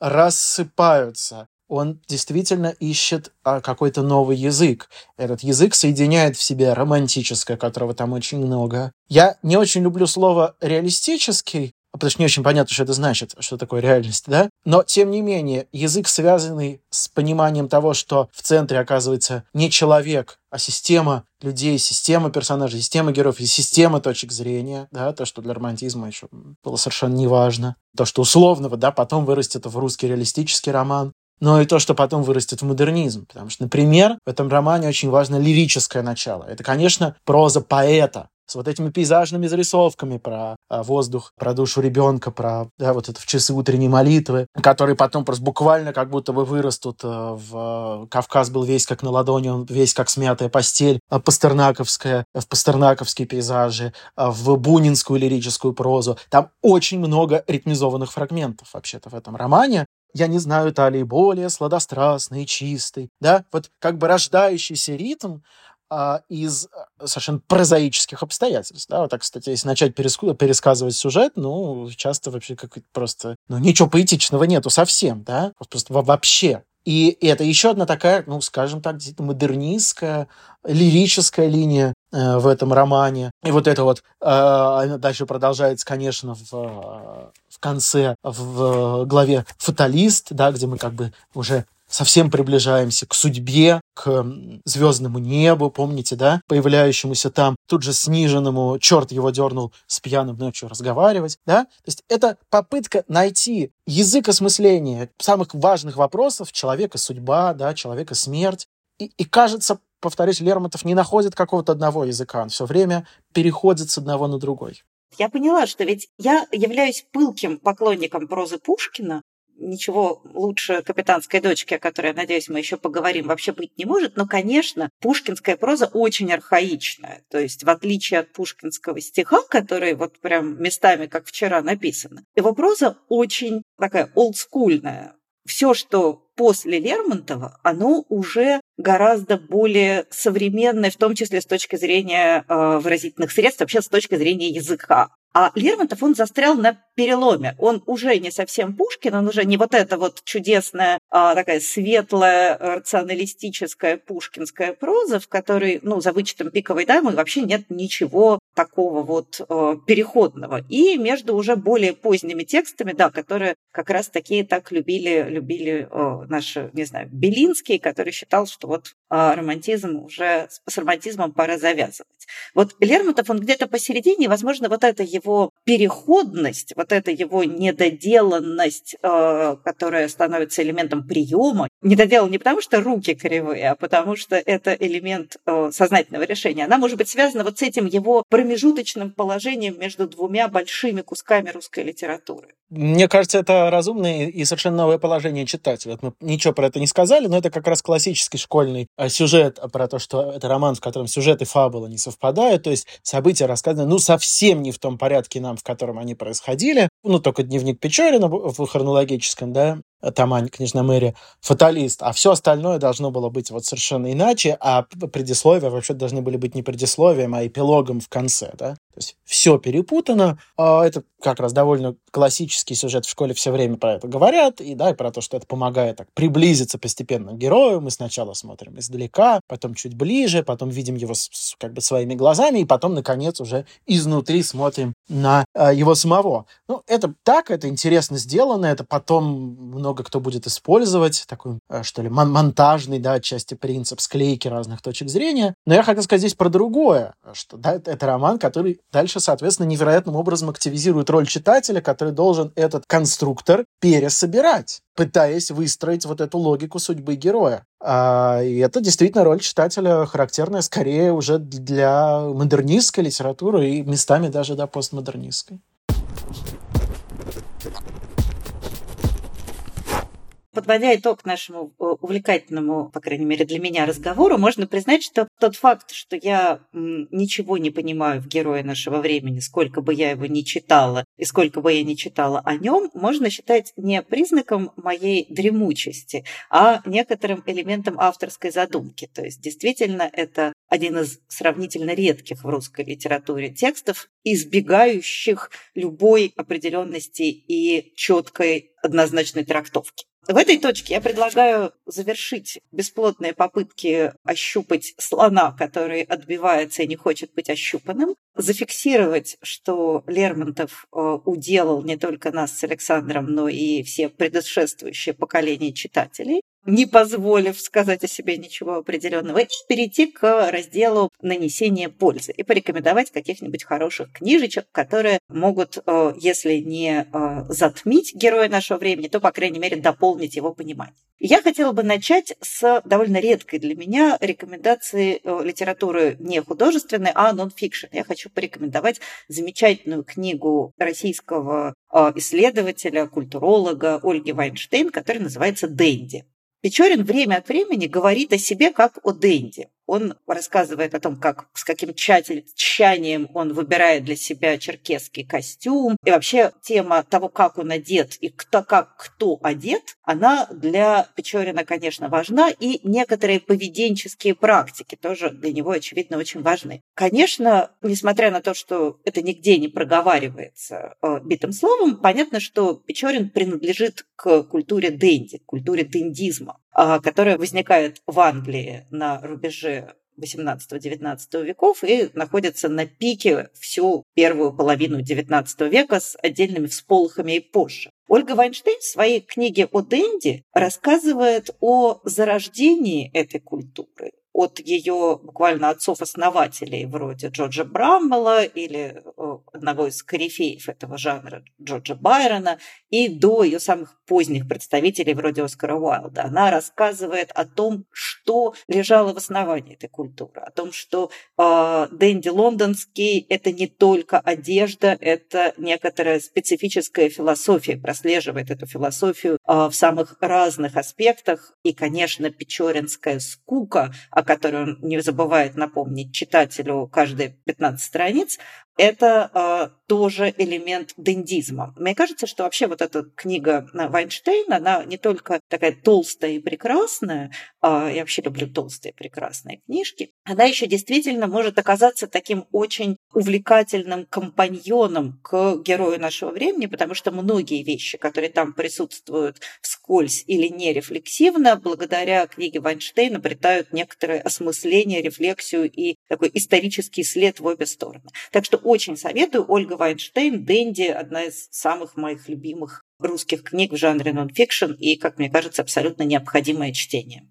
рассыпаются. Он действительно ищет а, какой-то новый язык. Этот язык соединяет в себе романтическое, которого там очень много. Я не очень люблю слово «реалистический», потому что не очень понятно, что это значит, что такое реальность, да? Но, тем не менее, язык, связанный с пониманием того, что в центре оказывается не человек, а система людей, система персонажей, система героев и система точек зрения, да, то, что для романтизма еще было совершенно неважно. То, что условного, да, потом вырастет в русский реалистический роман, но и то, что потом вырастет в модернизм. Потому что, например, в этом романе очень важно лирическое начало. Это, конечно, проза поэта, с вот этими пейзажными зарисовками про а, воздух, про душу ребенка, про да, вот это в часы утренней молитвы, которые потом просто буквально как будто бы вырастут а, в Кавказ был весь как на ладони, он весь как смятая постель, а, пастернаковская, в пастернаковские пейзажи, в бунинскую лирическую прозу. Там очень много ритмизованных фрагментов вообще-то в этом романе, я не знаю талии более сладострастный, чистый, да, вот как бы рождающийся ритм, из э, совершенно прозаических обстоятельств. Да? Вот так, кстати, если начать переску- пересказывать сюжет, ну, часто вообще как просто... Ну, ничего поэтичного нету совсем, да? Просто вообще. И это еще одна такая, ну, скажем так, модернистская, лирическая линия э, в этом романе. И вот это вот э, дальше продолжается, конечно, в, в конце, в главе «Фаталист», да, где мы как бы уже совсем приближаемся к судьбе, к звездному небу, помните, да, появляющемуся там, тут же сниженному, черт его дернул с пьяным ночью разговаривать, да, то есть это попытка найти язык осмысления самых важных вопросов человека судьба, да, человека смерть, и, и кажется, повторюсь, Лермонтов не находит какого-то одного языка, он все время переходит с одного на другой. Я поняла, что ведь я являюсь пылким поклонником прозы Пушкина, ничего лучше «Капитанской дочки», о которой, надеюсь, мы еще поговорим, вообще быть не может. Но, конечно, пушкинская проза очень архаичная. То есть, в отличие от пушкинского стиха, который вот прям местами, как вчера, написано, его проза очень такая олдскульная. Все, что после Лермонтова, оно уже гораздо более современное, в том числе с точки зрения э, выразительных средств, вообще с точки зрения языка. А Лермонтов, он застрял на переломе. Он уже не совсем Пушкин, он уже не вот эта вот чудесная, а, такая светлая, рационалистическая пушкинская проза, в которой, ну, за вычетом пиковой дамы вообще нет ничего такого вот э, переходного. И между уже более поздними текстами, да, которые как раз такие так любили, любили э, наши, не знаю, Белинский, который считал, что вот э, романтизм уже, с романтизмом пора завязывать. Вот Лермонтов, он где-то посередине, возможно, вот эта его переходность, вот эта его недоделанность, э, которая становится элементом приема, недоделан не потому, что руки кривые, а потому что это элемент э, сознательного решения. Она может быть связана вот с этим его промежуточным положением между двумя большими кусками русской литературы. Мне кажется, это разумное и совершенно новое положение читателя. Мы ничего про это не сказали, но это как раз классический школьный э, сюжет про то, что это роман, в котором сюжет и фабула не совпадают, то есть события рассказаны, ну, совсем не в том порядке нам, в котором они происходили. Ну, только дневник Печорина в хронологическом, да, Тамань, княжна Мэри, фаталист, а все остальное должно было быть вот совершенно иначе, а предисловия вообще должны были быть не предисловием, а эпилогом в конце, да? То есть все перепутано. А это как раз довольно классический сюжет в школе все время про это говорят, и да, и про то, что это помогает так приблизиться постепенно к герою. Мы сначала смотрим издалека, потом чуть ближе, потом видим его с, как бы своими глазами, и потом, наконец, уже изнутри смотрим на э, его самого. Ну, это так, это интересно сделано, это потом много кто будет использовать, такой, э, что ли, мон монтажный, да, отчасти принцип склейки разных точек зрения. Но я хотел сказать здесь про другое, что, да, это роман, который дальше, соответственно, невероятным образом активизирует роль читателя, который должен этот конструктор пересобирать пытаясь выстроить вот эту логику судьбы героя. А, и это действительно роль читателя характерная скорее уже для модернистской литературы и местами даже до постмодернистской. Подводя итог нашему э, увлекательному, по крайней мере для меня, разговору, можно признать, что тот факт, что я ничего не понимаю в герое нашего времени, сколько бы я его ни читала и сколько бы я ни читала о нем, можно считать не признаком моей дремучести, а некоторым элементом авторской задумки. То есть действительно это один из сравнительно редких в русской литературе текстов, избегающих любой определенности и четкой однозначной трактовки. В этой точке я предлагаю завершить бесплодные попытки ощупать слона, который отбивается и не хочет быть ощупанным, зафиксировать, что Лермонтов э, уделал не только нас с Александром, но и все предшествующие поколения читателей, не позволив сказать о себе ничего определенного, и перейти к разделу нанесения пользы и порекомендовать каких-нибудь хороших книжечек, которые могут, э, если не э, затмить героя нашего времени, то, по крайней мере, дополнить его понимание. Я хотела бы начать с довольно редкой для меня рекомендации э, литературы не художественной, а нон-фикшн. Я хочу порекомендовать замечательную книгу российского исследователя, культуролога Ольги Вайнштейн, которая называется «Дэнди». Печорин время от времени говорит о себе как о Дэнди. Он рассказывает о том, как, с каким тщанием он выбирает для себя черкесский костюм. И вообще тема того, как он одет и кто, как кто одет, она для Печорина, конечно, важна. И некоторые поведенческие практики тоже для него, очевидно, очень важны. Конечно, несмотря на то, что это нигде не проговаривается э, битым словом, понятно, что Печорин принадлежит к культуре дэнди, культуре дендизма. А, которая возникает в Англии на рубеже 18-19 веков и находится на пике всю первую половину XIX века с отдельными всполохами и позже. Ольга Вайнштейн в своей книге о Дэнди рассказывает о зарождении этой культуры, от ее буквально отцов-основателей, вроде Джорджа Браммела или э, одного из корифеев этого жанра Джорджа Байрона, и до ее самых поздних представителей, вроде Оскара Уайлда. Она рассказывает о том, что лежало в основании этой культуры, о том, что э, Дэнди лондонский – это не только одежда, это некоторая специфическая философия, прослеживает эту философию э, в самых разных аспектах. И, конечно, печоринская скука, о которой он не забывает напомнить читателю каждые 15 страниц, это э, тоже элемент дендизма. Мне кажется, что вообще вот эта книга Вайнштейна, она не только такая толстая и прекрасная, э, я вообще люблю толстые прекрасные книжки, она еще действительно может оказаться таким очень увлекательным компаньоном к герою нашего времени, потому что многие вещи, которые там присутствуют вскользь или нерефлексивно, благодаря книге Вайнштейна обретают некоторое осмысление, рефлексию и такой исторический след в обе стороны. Так что очень советую. Ольга Вайнштейн, «Дэнди» – одна из самых моих любимых русских книг в жанре нонфикшн и, как мне кажется, абсолютно необходимое чтение.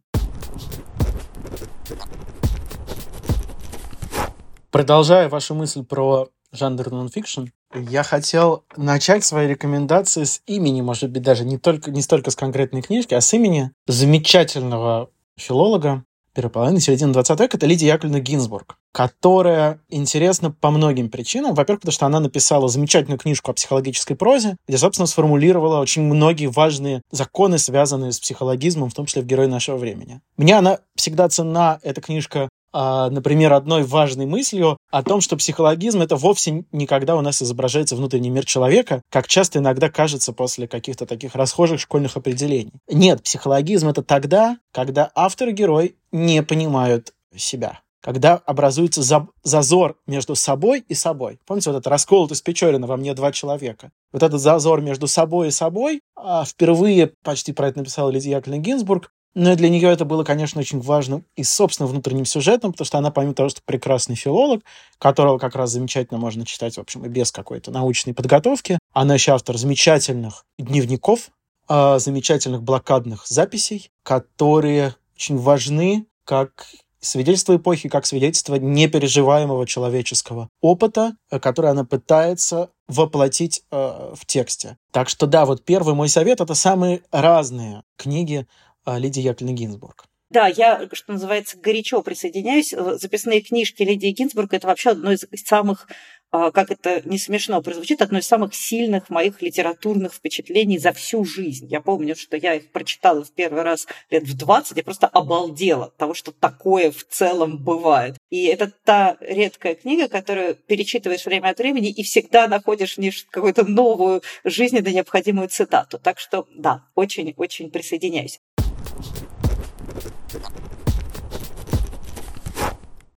Продолжая вашу мысль про жанр нонфикшн, я хотел начать свои рекомендации с имени, может быть, даже не, только, не столько с конкретной книжки, а с имени замечательного филолога первой половины, середины 20 века, это Лидия Яковлевна Гинзбург, которая интересна по многим причинам. Во-первых, потому что она написала замечательную книжку о психологической прозе, где, собственно, сформулировала очень многие важные законы, связанные с психологизмом, в том числе в «Герое нашего времени». Мне она всегда цена, эта книжка, например, одной важной мыслью о том, что психологизм — это вовсе никогда у нас изображается внутренний мир человека, как часто иногда кажется после каких-то таких расхожих школьных определений. Нет, психологизм — это тогда, когда автор и герой не понимают себя когда образуется зазор между собой и собой. Помните вот это расколотость Печорина «Во мне два человека»? Вот этот зазор между собой и собой а впервые почти про это написала Лидия Яковлевна Гинзбург, но для нее это было, конечно, очень важным и собственно внутренним сюжетом, потому что она, помимо того, что прекрасный филолог, которого как раз замечательно можно читать, в общем, и без какой-то научной подготовки, она еще автор замечательных дневников, а, замечательных блокадных записей, которые очень важны как свидетельство эпохи, как свидетельство непереживаемого человеческого опыта, э, который она пытается воплотить э, в тексте. Так что да, вот первый мой совет — это самые разные книги Лидии Яковлевны Гинзбург. Да, я, что называется, горячо присоединяюсь. Э, записные книжки Лидии Гинзбург – это вообще одно из самых, а, как это не смешно прозвучит, одно из самых сильных моих литературных впечатлений за всю жизнь. Я помню, что я их прочитала в первый раз лет в 20, я просто обалдела от того, что такое в целом бывает. И это та редкая книга, которую перечитываешь время от времени и всегда находишь в ней какую-то новую жизненно необходимую цитату. Так что да, очень-очень присоединяюсь.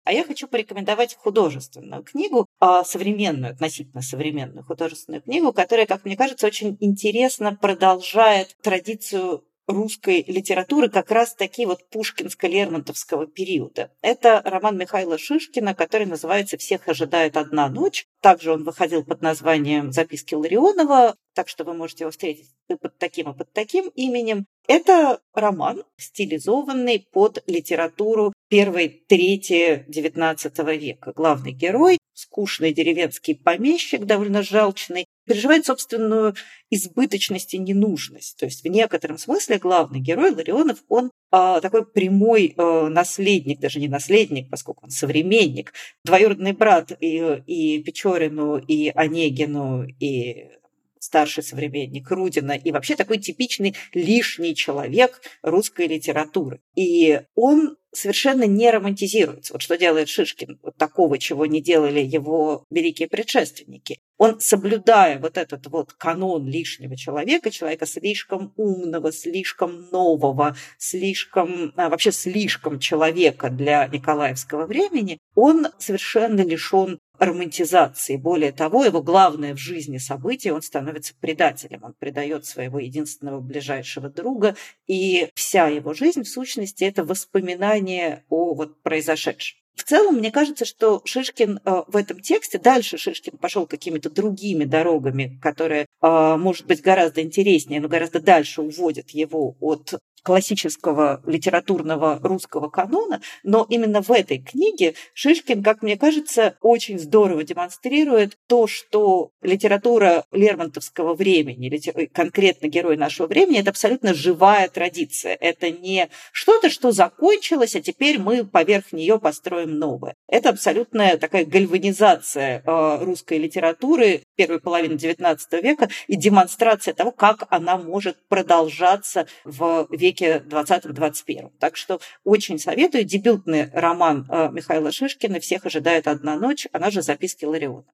А я хочу порекомендовать художественную книгу, а, современную, относительно современную художественную книгу, которая, как мне кажется, очень интересно продолжает традицию русской литературы как раз-таки вот пушкинско-лермонтовского периода. Это роман Михаила Шишкина, который называется «Всех ожидает одна ночь». Также он выходил под названием «Записки Ларионова», так что вы можете его встретить и под таким, и под таким именем. Это роман, стилизованный под литературу первой трети XIX века. Главный герой, скучный деревенский помещик, довольно жалчный, переживает собственную избыточность и ненужность. То есть в некотором смысле главный герой Ларионов, он а, такой прямой а, наследник, даже не наследник, поскольку он современник, двоюродный брат и, и Печорину, и Онегину, и старший современник Рудина и вообще такой типичный лишний человек русской литературы. И он совершенно не романтизируется. Вот что делает Шишкин, вот такого, чего не делали его великие предшественники. Он, соблюдая вот этот вот канон лишнего человека, человека слишком умного, слишком нового, слишком, а, вообще слишком человека для Николаевского времени, он совершенно лишен романтизации. Более того, его главное в жизни событие, он становится предателем. Он предает своего единственного ближайшего друга, и вся его жизнь, в сущности, это воспоминание о вот произошедшем. В целом, мне кажется, что Шишкин э, в этом тексте, дальше Шишкин пошел какими-то другими дорогами, которые, э, может быть, гораздо интереснее, но гораздо дальше уводят его от классического литературного русского канона, но именно в этой книге Шишкин, как мне кажется, очень здорово демонстрирует то, что литература лермонтовского времени, конкретно герой нашего времени, это абсолютно живая традиция. Это не что-то, что закончилось, а теперь мы поверх нее построим новое. Это абсолютная такая гальванизация э, русской литературы первой половины XIX века и демонстрация того, как она может продолжаться в веке 20-21. Так что очень советую. Дебютный роман э, Михаила Шишкина «Всех ожидает одна ночь», она же «Записки Лариона».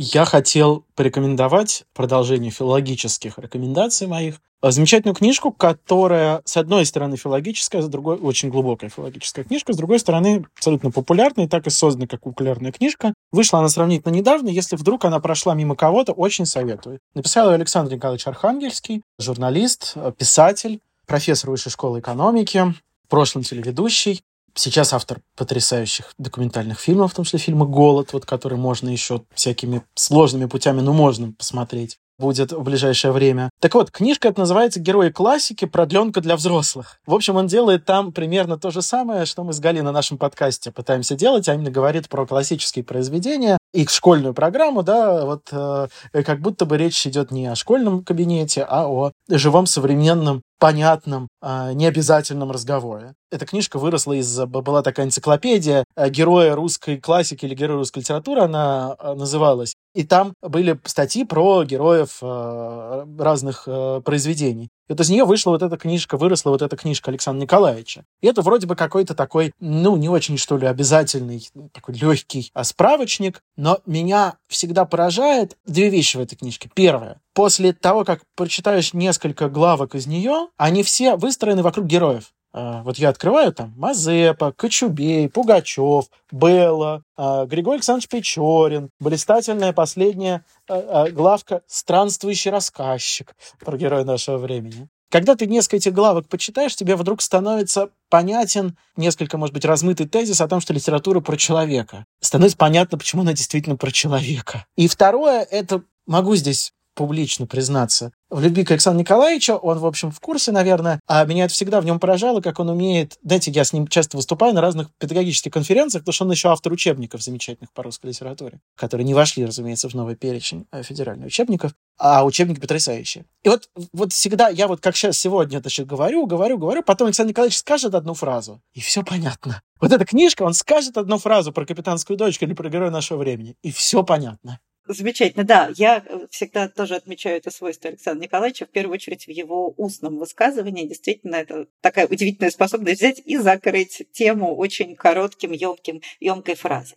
Я хотел порекомендовать продолжение филологических рекомендаций моих. Замечательную книжку, которая, с одной стороны, филологическая, с другой очень глубокая филологическая книжка, с другой стороны, абсолютно популярная, и так и создана как популярная книжка. Вышла она сравнительно недавно, если вдруг она прошла мимо кого-то, очень советую. Написал ее Александр Николаевич Архангельский, журналист, писатель, профессор высшей школы экономики, в прошлом телеведущий. Сейчас автор потрясающих документальных фильмов, в том числе фильма «Голод», вот, который можно еще всякими сложными путями, но можно посмотреть будет в ближайшее время. Так вот, книжка эта называется «Герои классики. Продленка для взрослых». В общем, он делает там примерно то же самое, что мы с Галиной на нашем подкасте пытаемся делать, а именно говорит про классические произведения и школьную программу, да, вот э, как будто бы речь идет не о школьном кабинете, а о живом современном понятном, а, необязательном разговоре. Эта книжка выросла из... Была такая энциклопедия э, героя русской классики или героя русской литературы, она э, называлась. И там были статьи про героев э, разных произведений. И вот из нее вышла вот эта книжка, выросла вот эта книжка Александра Николаевича. И это вроде бы какой-то такой, ну, не очень, что ли, обязательный, такой легкий справочник, но меня всегда поражает две вещи в этой книжке. Первое. После того, как прочитаешь несколько главок из нее, они все выстроены вокруг героев. А, вот я открываю там Мазепа, Кочубей, Пугачев, Белла, а, Григорий Александрович Печорин, блистательная последняя а, главка «Странствующий рассказчик» про героя нашего времени. Когда ты несколько этих главок почитаешь, тебе вдруг становится понятен несколько, может быть, размытый тезис о том, что литература про человека. Становится понятно, почему она действительно про человека. И второе, это могу здесь публично признаться в любви к Александру Николаевичу. Он, в общем, в курсе, наверное. А меня это всегда в нем поражало, как он умеет... Знаете, я с ним часто выступаю на разных педагогических конференциях, потому что он еще автор учебников замечательных по русской литературе, которые не вошли, разумеется, в новый перечень э, федеральных учебников, а учебники потрясающие. И вот, вот всегда, я вот как сейчас сегодня значит, говорю, говорю, говорю, потом Александр Николаевич скажет одну фразу, и все понятно. Вот эта книжка, он скажет одну фразу про капитанскую дочку или про героя нашего времени, и все понятно. Замечательно, да. Я э, всегда тоже отмечаю это свойство Александра Николаевича, в первую очередь в его устном высказывании. Действительно, это такая удивительная способность взять и закрыть тему очень коротким, емким, емкой фразой.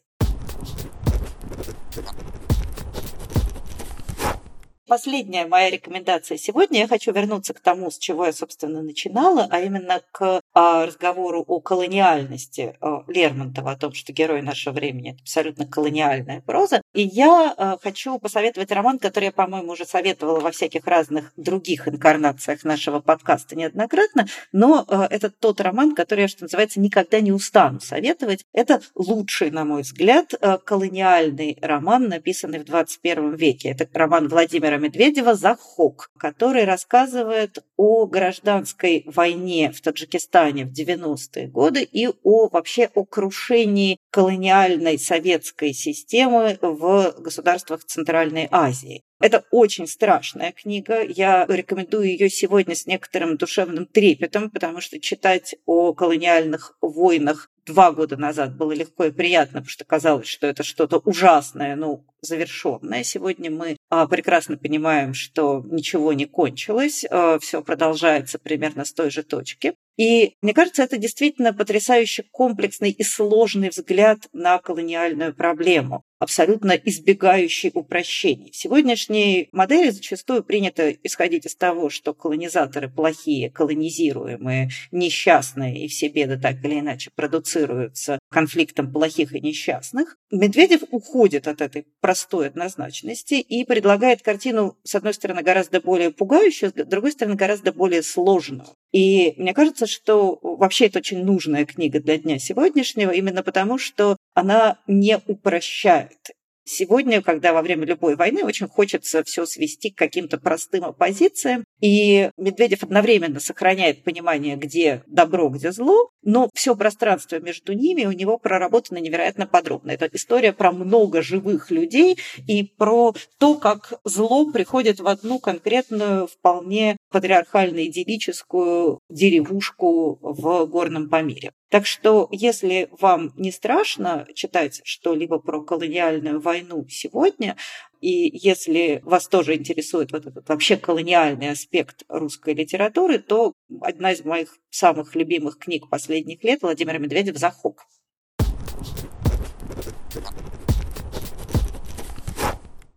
Последняя моя рекомендация сегодня. Я хочу вернуться к тому, с чего я, собственно, начинала, а именно к разговору о колониальности а, Лермонтова, о том, что герой нашего времени – это абсолютно колониальная проза. И я а, хочу посоветовать роман, который я, по-моему, уже советовала во всяких разных других инкарнациях нашего подкаста неоднократно, но это тот роман, который я, что называется, никогда не устану советовать. Это лучший, на мой взгляд, колониальный роман, написанный в 21 веке. Это роман Владимира Медведева «Захок», который рассказывает о гражданской войне в Таджикистане в 90-е годы и о вообще о крушении колониальной советской системы в государствах Центральной Азии. Это очень страшная книга. Я рекомендую ее сегодня с некоторым душевным трепетом, потому что читать о колониальных войнах два года назад было легко и приятно, потому что казалось, что это что-то ужасное, ну, завершенное. Сегодня мы а, прекрасно понимаем, что ничего не кончилось, а, все продолжается примерно с той же точки. И мне кажется, это действительно потрясающе комплексный и сложный взгляд на колониальную проблему абсолютно избегающий упрощений. В сегодняшней модели зачастую принято исходить из того, что колонизаторы плохие, колонизируемые, несчастные, и все беды так или иначе продуцируются конфликтом плохих и несчастных. Медведев уходит от этой простой однозначности и предлагает картину, с одной стороны, гораздо более пугающую, с другой стороны, гораздо более сложную. И мне кажется, что вообще это очень нужная книга для дня сегодняшнего, именно потому что она не упрощает сегодня, когда во время любой войны очень хочется все свести к каким-то простым оппозициям, и Медведев одновременно сохраняет понимание, где добро, где зло, но все пространство между ними у него проработано невероятно подробно. Это история про много живых людей и про то, как зло приходит в одну конкретную, вполне патриархально-идиллическую деревушку в горном Памире. Так что, если вам не страшно читать что-либо про колониальную войну сегодня, и если вас тоже интересует вот этот вообще колониальный аспект русской литературы, то одна из моих самых любимых книг последних лет Владимира Медведев «Захок».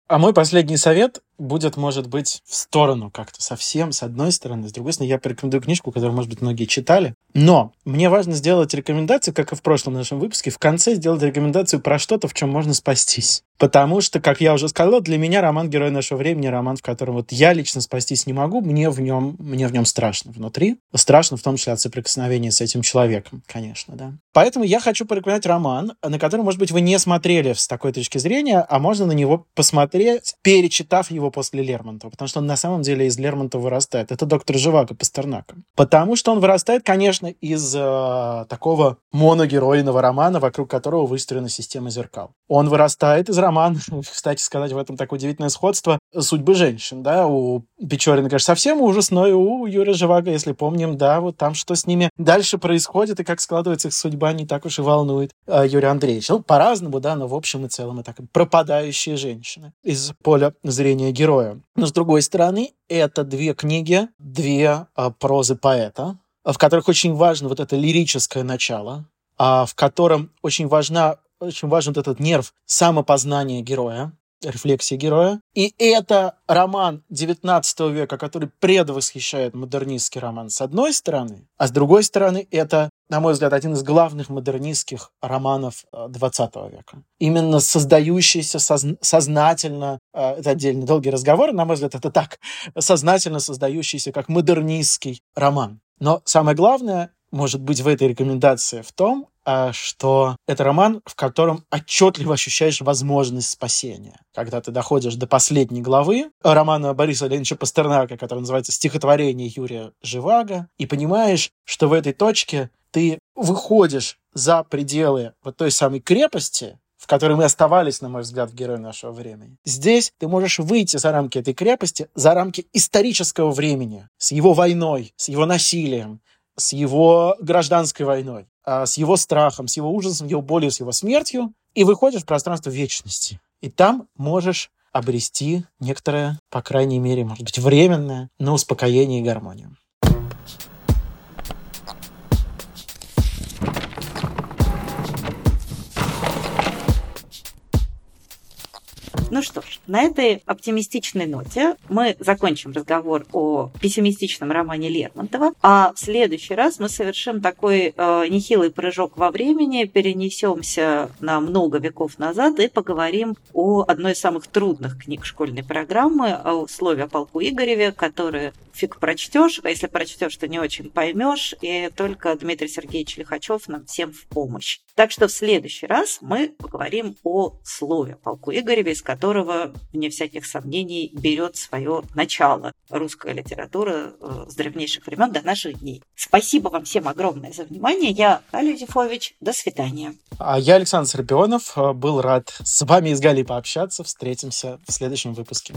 А мой последний совет будет, может быть, в сторону как-то совсем, с одной стороны. С другой стороны, я порекомендую книжку, которую, может быть, многие читали. Но мне важно сделать рекомендацию, как и в прошлом нашем выпуске, в конце сделать рекомендацию про что-то, в чем можно спастись. Потому что, как я уже сказал, для меня роман «Герой нашего времени» роман, в котором вот я лично спастись не могу, мне в нем, мне в нем страшно внутри. Страшно в том числе от соприкосновения с этим человеком, конечно, да. Поэтому я хочу порекомендовать роман, на который, может быть, вы не смотрели с такой точки зрения, а можно на него посмотреть, перечитав его после Лермонтова, потому что он на самом деле из Лермонтова вырастает. Это доктор Живаго Пастернака. Потому что он вырастает, конечно, из э, такого моногеройного романа, вокруг которого выстроена система зеркал. Он вырастает из роман, кстати сказать, в этом такое удивительное сходство судьбы женщин, да, у Печорина, конечно, совсем ужас, но и у Юрия Живаго, если помним, да, вот там что с ними дальше происходит и как складывается их судьба, не так уж и волнует а, Юрий Андреевич. Ну, по-разному, да, но в общем и целом это пропадающие женщины из поля зрения героя. Но с другой стороны, это две книги, две а, прозы поэта, в которых очень важно вот это лирическое начало, а в котором очень важна очень важен вот этот нерв самопознания героя, рефлексии героя. И это роман XIX века, который предвосхищает модернистский роман с одной стороны, а с другой стороны это, на мой взгляд, один из главных модернистских романов XX э, века. Именно создающийся созна- сознательно, э, это отдельный долгий разговор, на мой взгляд, это так, сознательно создающийся как модернистский роман. Но самое главное, может быть, в этой рекомендации в том, а, что это роман, в котором отчетливо ощущаешь возможность спасения. Когда ты доходишь до последней главы романа Бориса Леонидовича Пастернака, который называется «Стихотворение Юрия Живаго», и понимаешь, что в этой точке ты выходишь за пределы вот той самой крепости, в которой мы оставались, на мой взгляд, в герое нашего времени. Здесь ты можешь выйти за рамки этой крепости, за рамки исторического времени, с его войной, с его насилием, с его гражданской войной, а, с его страхом, с его ужасом, его болью, с его смертью, и выходишь в пространство вечности. И там можешь обрести некоторое, по крайней мере, может быть, временное, но успокоение и гармонию. Ну что ж, на этой оптимистичной ноте мы закончим разговор о пессимистичном романе Лермонтова, а в следующий раз мы совершим такой э, нехилый прыжок во времени, перенесемся на много веков назад и поговорим о одной из самых трудных книг школьной программы, о слове о полку Игореве, которое фиг прочтешь, а если прочтешь, то не очень поймешь, и только Дмитрий Сергеевич Лихачев нам всем в помощь. Так что в следующий раз мы поговорим о слове полку Игореве, из которого, вне всяких сомнений, берет свое начало русская литература э, с древнейших времен до наших дней. Спасибо вам всем огромное за внимание. Я Аля Юзефович. До свидания. А я Александр Серпионов. Был рад с вами и с Галей пообщаться. Встретимся в следующем выпуске.